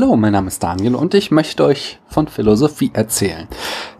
Hallo, mein Name ist Daniel und ich möchte euch von Philosophie erzählen.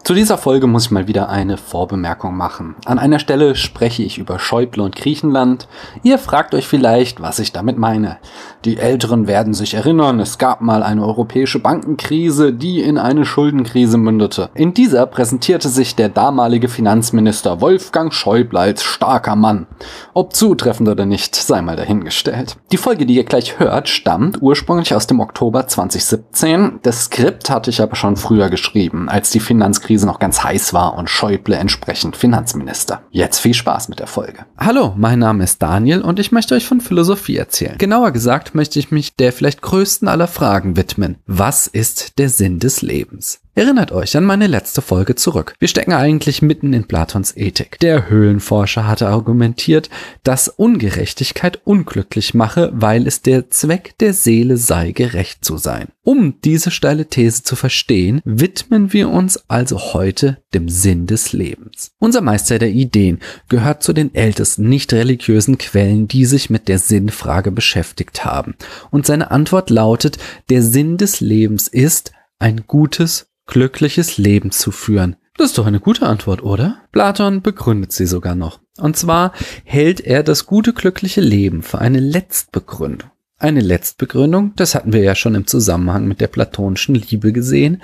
Zu dieser Folge muss ich mal wieder eine Vorbemerkung machen. An einer Stelle spreche ich über Schäuble und Griechenland. Ihr fragt euch vielleicht, was ich damit meine. Die Älteren werden sich erinnern, es gab mal eine europäische Bankenkrise, die in eine Schuldenkrise mündete. In dieser präsentierte sich der damalige Finanzminister Wolfgang Schäuble als starker Mann. Ob zutreffend oder nicht, sei mal dahingestellt. Die Folge, die ihr gleich hört, stammt ursprünglich aus dem Oktober 2017. Das Skript hatte ich aber schon früher geschrieben, als die Finanzkrise Finanzkrise noch ganz heiß war und Schäuble entsprechend Finanzminister. Jetzt viel Spaß mit der Folge. Hallo, mein Name ist Daniel und ich möchte euch von Philosophie erzählen. Genauer gesagt möchte ich mich der vielleicht größten aller Fragen widmen. Was ist der Sinn des Lebens? Erinnert euch an meine letzte Folge zurück. Wir stecken eigentlich mitten in Platons Ethik. Der Höhlenforscher hatte argumentiert, dass Ungerechtigkeit unglücklich mache, weil es der Zweck der Seele sei, gerecht zu sein. Um diese steile These zu verstehen, widmen wir uns also heute dem Sinn des Lebens. Unser Meister der Ideen gehört zu den ältesten nicht religiösen Quellen, die sich mit der Sinnfrage beschäftigt haben. Und seine Antwort lautet, der Sinn des Lebens ist, ein gutes glückliches Leben zu führen. Das ist doch eine gute Antwort, oder? Platon begründet sie sogar noch. Und zwar hält er das gute glückliche Leben für eine Letztbegründung. Eine Letztbegründung, das hatten wir ja schon im Zusammenhang mit der platonischen Liebe gesehen,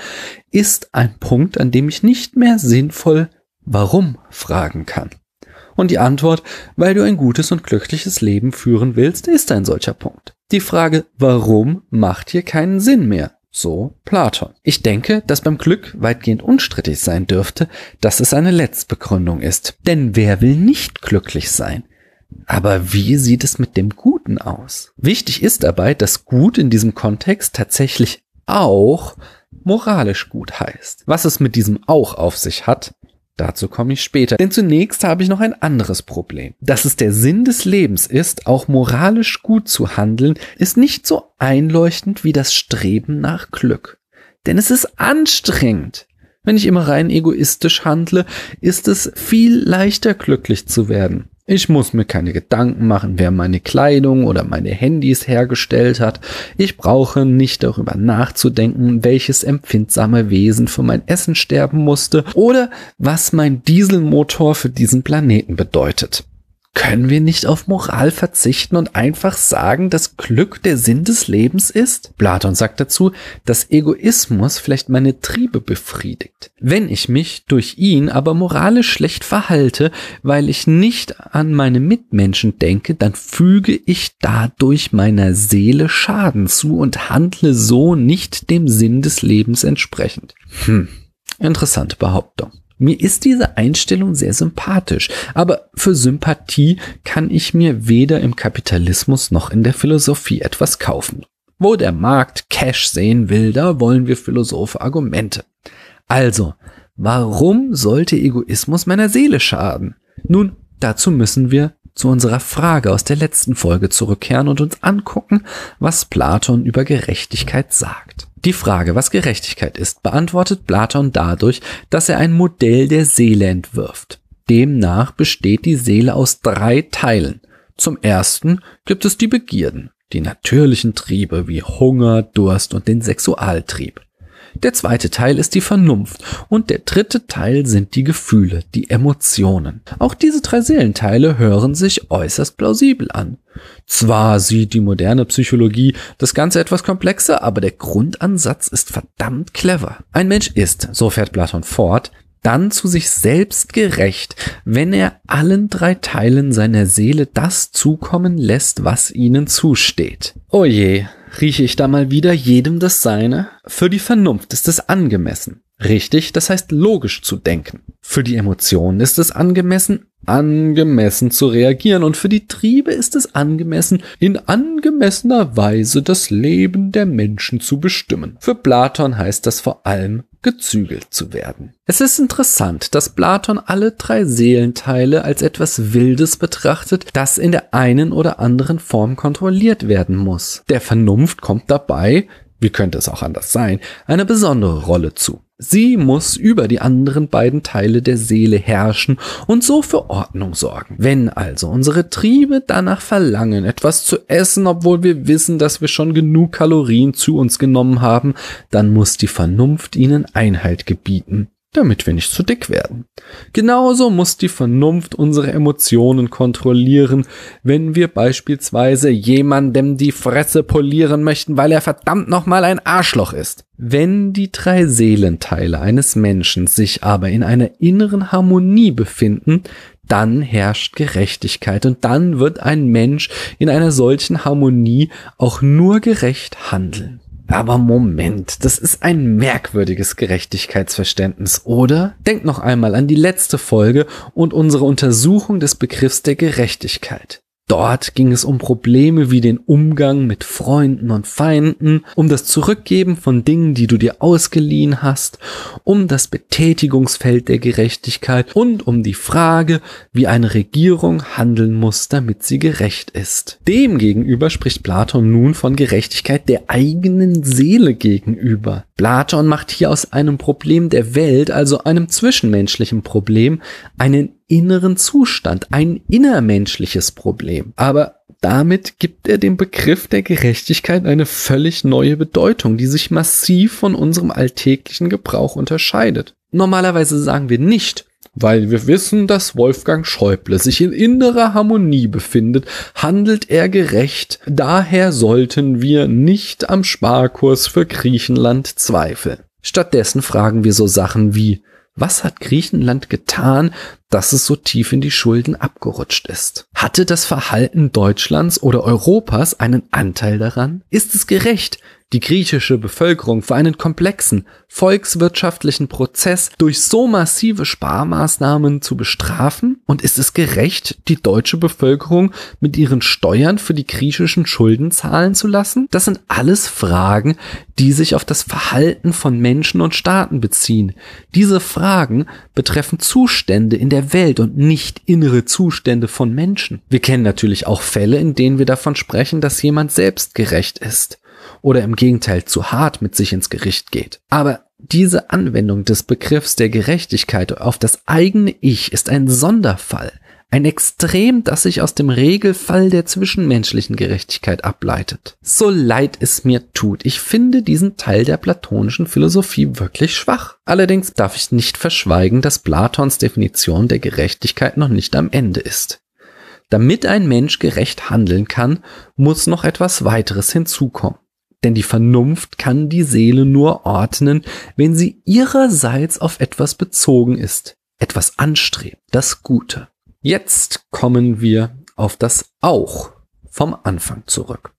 ist ein Punkt, an dem ich nicht mehr sinnvoll warum fragen kann. Und die Antwort, weil du ein gutes und glückliches Leben führen willst, ist ein solcher Punkt. Die Frage warum macht hier keinen Sinn mehr. So Platon. Ich denke, dass beim Glück weitgehend unstrittig sein dürfte, dass es eine Letztbegründung ist. Denn wer will nicht glücklich sein? Aber wie sieht es mit dem Guten aus? Wichtig ist dabei, dass Gut in diesem Kontext tatsächlich auch moralisch gut heißt. Was es mit diesem auch auf sich hat, Dazu komme ich später. Denn zunächst habe ich noch ein anderes Problem. Dass es der Sinn des Lebens ist, auch moralisch gut zu handeln, ist nicht so einleuchtend wie das Streben nach Glück. Denn es ist anstrengend. Wenn ich immer rein egoistisch handle, ist es viel leichter glücklich zu werden. Ich muss mir keine Gedanken machen, wer meine Kleidung oder meine Handys hergestellt hat. Ich brauche nicht darüber nachzudenken, welches empfindsame Wesen für mein Essen sterben musste oder was mein Dieselmotor für diesen Planeten bedeutet. Können wir nicht auf Moral verzichten und einfach sagen, dass Glück der Sinn des Lebens ist? Platon sagt dazu, dass Egoismus vielleicht meine Triebe befriedigt. Wenn ich mich durch ihn aber moralisch schlecht verhalte, weil ich nicht an meine Mitmenschen denke, dann füge ich dadurch meiner Seele Schaden zu und handle so nicht dem Sinn des Lebens entsprechend. Hm, interessante Behauptung. Mir ist diese Einstellung sehr sympathisch, aber für Sympathie kann ich mir weder im Kapitalismus noch in der Philosophie etwas kaufen. Wo der Markt Cash sehen will, da wollen wir Philosophe Argumente. Also, warum sollte Egoismus meiner Seele schaden? Nun, dazu müssen wir zu unserer Frage aus der letzten Folge zurückkehren und uns angucken, was Platon über Gerechtigkeit sagt. Die Frage, was Gerechtigkeit ist, beantwortet Platon dadurch, dass er ein Modell der Seele entwirft. Demnach besteht die Seele aus drei Teilen. Zum ersten gibt es die Begierden, die natürlichen Triebe wie Hunger, Durst und den Sexualtrieb. Der zweite Teil ist die Vernunft und der dritte Teil sind die Gefühle, die Emotionen. Auch diese drei Seelenteile hören sich äußerst plausibel an. Zwar sieht die moderne Psychologie das Ganze etwas komplexer, aber der Grundansatz ist verdammt clever. Ein Mensch ist, so fährt Platon fort, dann zu sich selbst gerecht, wenn er allen drei Teilen seiner Seele das zukommen lässt, was ihnen zusteht. Oje, rieche ich da mal wieder jedem das Seine? Für die Vernunft ist es angemessen. Richtig, das heißt logisch zu denken. Für die Emotionen ist es angemessen, angemessen zu reagieren und für die Triebe ist es angemessen, in angemessener Weise das Leben der Menschen zu bestimmen. Für Platon heißt das vor allem gezügelt zu werden. Es ist interessant, dass Platon alle drei Seelenteile als etwas Wildes betrachtet, das in der einen oder anderen Form kontrolliert werden muss. Der Vernunft kommt dabei wie könnte es auch anders sein, eine besondere Rolle zu. Sie muss über die anderen beiden Teile der Seele herrschen und so für Ordnung sorgen. Wenn also unsere Triebe danach verlangen, etwas zu essen, obwohl wir wissen, dass wir schon genug Kalorien zu uns genommen haben, dann muss die Vernunft ihnen Einhalt gebieten damit wir nicht zu dick werden. Genauso muss die Vernunft unsere Emotionen kontrollieren, wenn wir beispielsweise jemandem die Fresse polieren möchten, weil er verdammt nochmal ein Arschloch ist. Wenn die drei Seelenteile eines Menschen sich aber in einer inneren Harmonie befinden, dann herrscht Gerechtigkeit und dann wird ein Mensch in einer solchen Harmonie auch nur gerecht handeln. Aber Moment, das ist ein merkwürdiges Gerechtigkeitsverständnis, oder? Denkt noch einmal an die letzte Folge und unsere Untersuchung des Begriffs der Gerechtigkeit. Dort ging es um Probleme wie den Umgang mit Freunden und Feinden, um das Zurückgeben von Dingen, die du dir ausgeliehen hast, um das Betätigungsfeld der Gerechtigkeit und um die Frage, wie eine Regierung handeln muss, damit sie gerecht ist. Demgegenüber spricht Platon nun von Gerechtigkeit der eigenen Seele gegenüber. Platon macht hier aus einem Problem der Welt, also einem zwischenmenschlichen Problem, einen inneren Zustand, ein innermenschliches Problem. Aber damit gibt er dem Begriff der Gerechtigkeit eine völlig neue Bedeutung, die sich massiv von unserem alltäglichen Gebrauch unterscheidet. Normalerweise sagen wir nicht, weil wir wissen, dass Wolfgang Schäuble sich in innerer Harmonie befindet, handelt er gerecht, daher sollten wir nicht am Sparkurs für Griechenland zweifeln. Stattdessen fragen wir so Sachen wie, was hat Griechenland getan, dass es so tief in die Schulden abgerutscht ist? Hatte das Verhalten Deutschlands oder Europas einen Anteil daran? Ist es gerecht, die griechische Bevölkerung für einen komplexen volkswirtschaftlichen Prozess durch so massive Sparmaßnahmen zu bestrafen? Und ist es gerecht, die deutsche Bevölkerung mit ihren Steuern für die griechischen Schulden zahlen zu lassen? Das sind alles Fragen, die sich auf das Verhalten von Menschen und Staaten beziehen. Diese Fragen betreffen Zustände in der Welt und nicht innere Zustände von Menschen. Wir kennen natürlich auch Fälle, in denen wir davon sprechen, dass jemand selbst gerecht ist oder im Gegenteil zu hart mit sich ins Gericht geht. Aber diese Anwendung des Begriffs der Gerechtigkeit auf das eigene Ich ist ein Sonderfall, ein Extrem, das sich aus dem Regelfall der zwischenmenschlichen Gerechtigkeit ableitet. So leid es mir tut, ich finde diesen Teil der platonischen Philosophie wirklich schwach. Allerdings darf ich nicht verschweigen, dass Platons Definition der Gerechtigkeit noch nicht am Ende ist. Damit ein Mensch gerecht handeln kann, muss noch etwas weiteres hinzukommen denn die Vernunft kann die Seele nur ordnen, wenn sie ihrerseits auf etwas bezogen ist, etwas anstrebt, das Gute. Jetzt kommen wir auf das Auch vom Anfang zurück.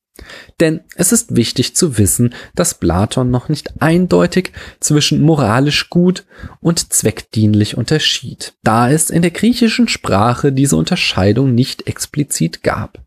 Denn es ist wichtig zu wissen, dass Platon noch nicht eindeutig zwischen moralisch gut und zweckdienlich unterschied, da es in der griechischen Sprache diese Unterscheidung nicht explizit gab.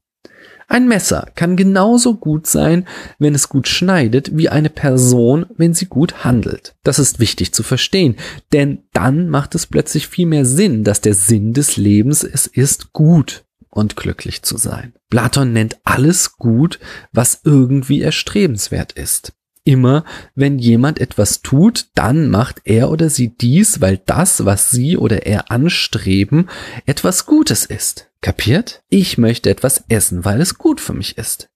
Ein Messer kann genauso gut sein, wenn es gut schneidet, wie eine Person, wenn sie gut handelt. Das ist wichtig zu verstehen, denn dann macht es plötzlich viel mehr Sinn, dass der Sinn des Lebens es ist, gut und glücklich zu sein. Platon nennt alles gut, was irgendwie erstrebenswert ist. Immer wenn jemand etwas tut, dann macht er oder sie dies, weil das, was sie oder er anstreben, etwas Gutes ist. Kapiert? Ich möchte etwas essen, weil es gut für mich ist.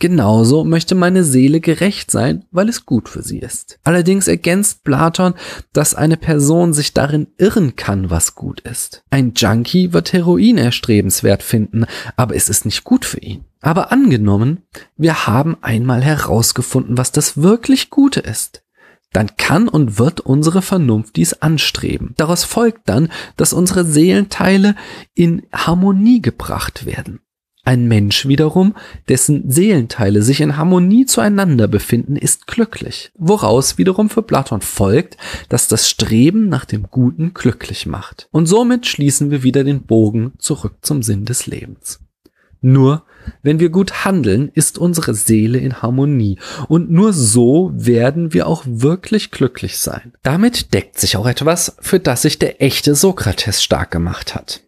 Genauso möchte meine Seele gerecht sein, weil es gut für sie ist. Allerdings ergänzt Platon, dass eine Person sich darin irren kann, was gut ist. Ein Junkie wird Heroin erstrebenswert finden, aber es ist nicht gut für ihn. Aber angenommen, wir haben einmal herausgefunden, was das wirklich Gute ist dann kann und wird unsere Vernunft dies anstreben. Daraus folgt dann, dass unsere Seelenteile in Harmonie gebracht werden. Ein Mensch wiederum, dessen Seelenteile sich in Harmonie zueinander befinden, ist glücklich, woraus wiederum für Platon folgt, dass das Streben nach dem Guten glücklich macht. Und somit schließen wir wieder den Bogen zurück zum Sinn des Lebens. Nur wenn wir gut handeln, ist unsere Seele in Harmonie und nur so werden wir auch wirklich glücklich sein. Damit deckt sich auch etwas, für das sich der echte Sokrates stark gemacht hat.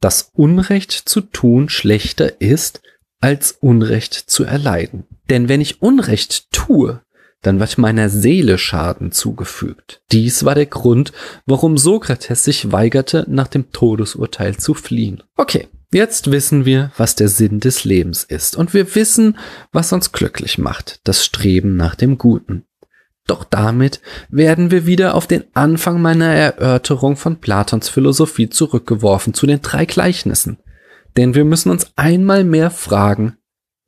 Das Unrecht zu tun schlechter ist, als Unrecht zu erleiden. Denn wenn ich Unrecht tue, dann wird meiner Seele Schaden zugefügt. Dies war der Grund, warum Sokrates sich weigerte, nach dem Todesurteil zu fliehen. Okay, jetzt wissen wir, was der Sinn des Lebens ist und wir wissen, was uns glücklich macht, das Streben nach dem Guten. Doch damit werden wir wieder auf den Anfang meiner Erörterung von Platons Philosophie zurückgeworfen zu den drei Gleichnissen. Denn wir müssen uns einmal mehr fragen,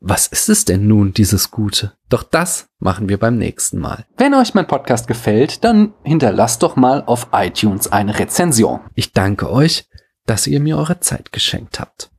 was ist es denn nun, dieses Gute? Doch das machen wir beim nächsten Mal. Wenn euch mein Podcast gefällt, dann hinterlasst doch mal auf iTunes eine Rezension. Ich danke euch, dass ihr mir eure Zeit geschenkt habt.